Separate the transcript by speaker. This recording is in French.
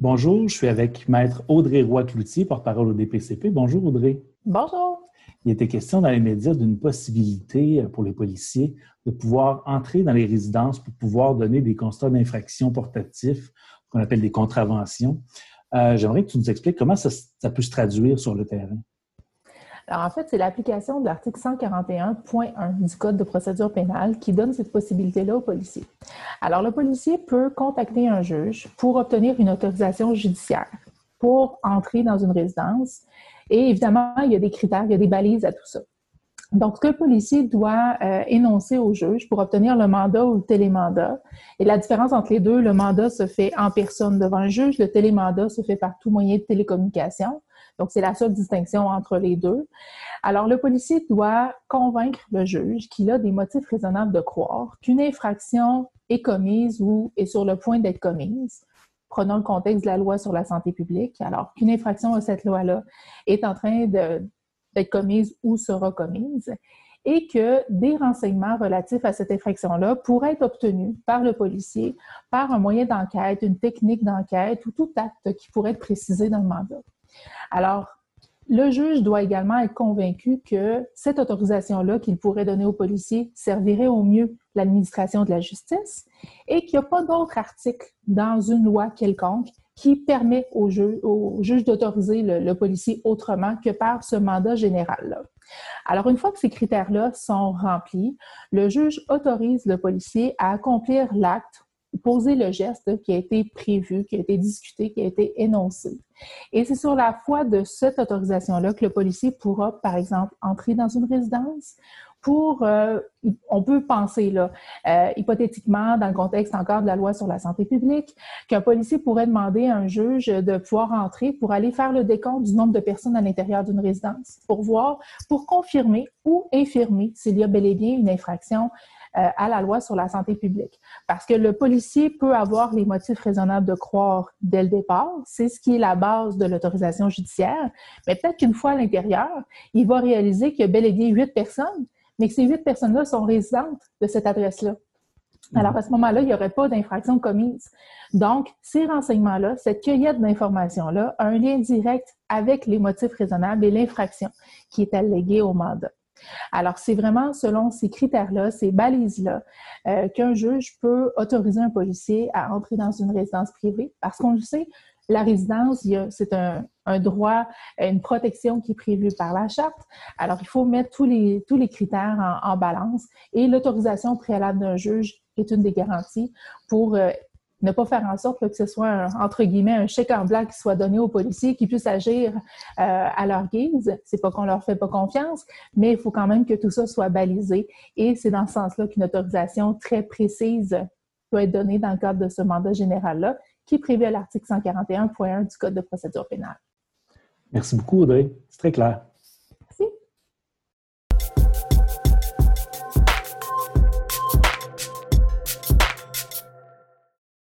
Speaker 1: Bonjour, je suis avec Maître Audrey Roy-Cloutier, porte-parole au DPCP. Bonjour Audrey.
Speaker 2: Bonjour.
Speaker 1: Il était question dans les médias d'une possibilité pour les policiers de pouvoir entrer dans les résidences pour pouvoir donner des constats d'infraction portatifs, qu'on appelle des contraventions. Euh, j'aimerais que tu nous expliques comment ça, peut se traduire sur le terrain.
Speaker 2: Alors, en fait, c'est l'application de l'article 141.1 du Code de procédure pénale qui donne cette possibilité-là aux policiers. Alors, le policier peut contacter un juge pour obtenir une autorisation judiciaire pour entrer dans une résidence. Et évidemment, il y a des critères, il y a des balises à tout ça. Donc, ce que le policier doit euh, énoncer au juge pour obtenir le mandat ou le télémandat, et la différence entre les deux, le mandat se fait en personne devant le juge, le télémandat se fait par tout moyen de télécommunication. Donc, c'est la seule distinction entre les deux. Alors, le policier doit convaincre le juge qu'il a des motifs raisonnables de croire qu'une infraction est commise ou est sur le point d'être commise. Prenons le contexte de la loi sur la santé publique. Alors, qu'une infraction à cette loi-là est en train d'être commise ou sera commise et que des renseignements relatifs à cette infraction-là pourraient être obtenus par le policier par un moyen d'enquête, une technique d'enquête ou tout acte qui pourrait être précisé dans le mandat. Alors, le juge doit également être convaincu que cette autorisation-là qu'il pourrait donner au policier servirait au mieux l'administration de la justice et qu'il n'y a pas d'autre article dans une loi quelconque qui permet au, juge, d'autoriser le, policier autrement que par ce mandat général-là. Alors, une fois que ces critères-là sont remplis, le juge autorise le policier à accomplir l'acte, poser le geste qui a été prévu, qui a été discuté, qui a été énoncé. Et c'est sur la foi de cette autorisation-là que le policier pourra, par exemple, entrer dans une résidence pour, euh, on peut penser là, euh, hypothétiquement, dans le contexte encore de la loi sur la santé publique, qu'un policier pourrait demander à un juge de pouvoir entrer pour aller faire le décompte du nombre de personnes à l'intérieur d'une résidence, pour voir, pour confirmer ou infirmer s'il y a bel et bien une infraction euh, à la loi sur la santé publique. Parce que le policier peut avoir les motifs raisonnables de croire dès le départ, c'est ce qui est la base de l'autorisation judiciaire, mais peut-être qu'une fois à l'intérieur, il va réaliser qu'il y a bel et bien huit personnes mais que ces huit personnes-là sont résidentes de cette adresse-là. Alors, à ce moment-là, il n'y aurait pas d'infraction commise. Donc, ces renseignements-là, cette cueillette d'informations-là, a un lien direct avec les motifs raisonnables et l'infraction qui est alléguée au mandat. Alors, c'est vraiment selon ces critères-là, ces balises-là, euh, qu'un juge peut autoriser un policier à entrer dans une résidence privée. Parce qu'on le sait, la résidence, c'est un, droit, une protection qui est prévue par la charte. Alors, il faut mettre tous les, tous les critères en, balance et l'autorisation préalable d'un juge est une des garanties pour euh, ne pas faire en sorte que ce soit, entre guillemets, un chèque en blanc qui soit donné aux policiers qui puissent agir euh, à leur guise. C'est pas qu'on leur fait pas confiance, mais il faut quand même que tout ça soit balisé. Et c'est dans ce sens-là qu'une autorisation très précise doit être donnée dans le cadre de ce mandat général-là qui est prévu à l'article 141.1 du Code de procédure pénale.
Speaker 1: Merci beaucoup, Audrey. C'est très clair.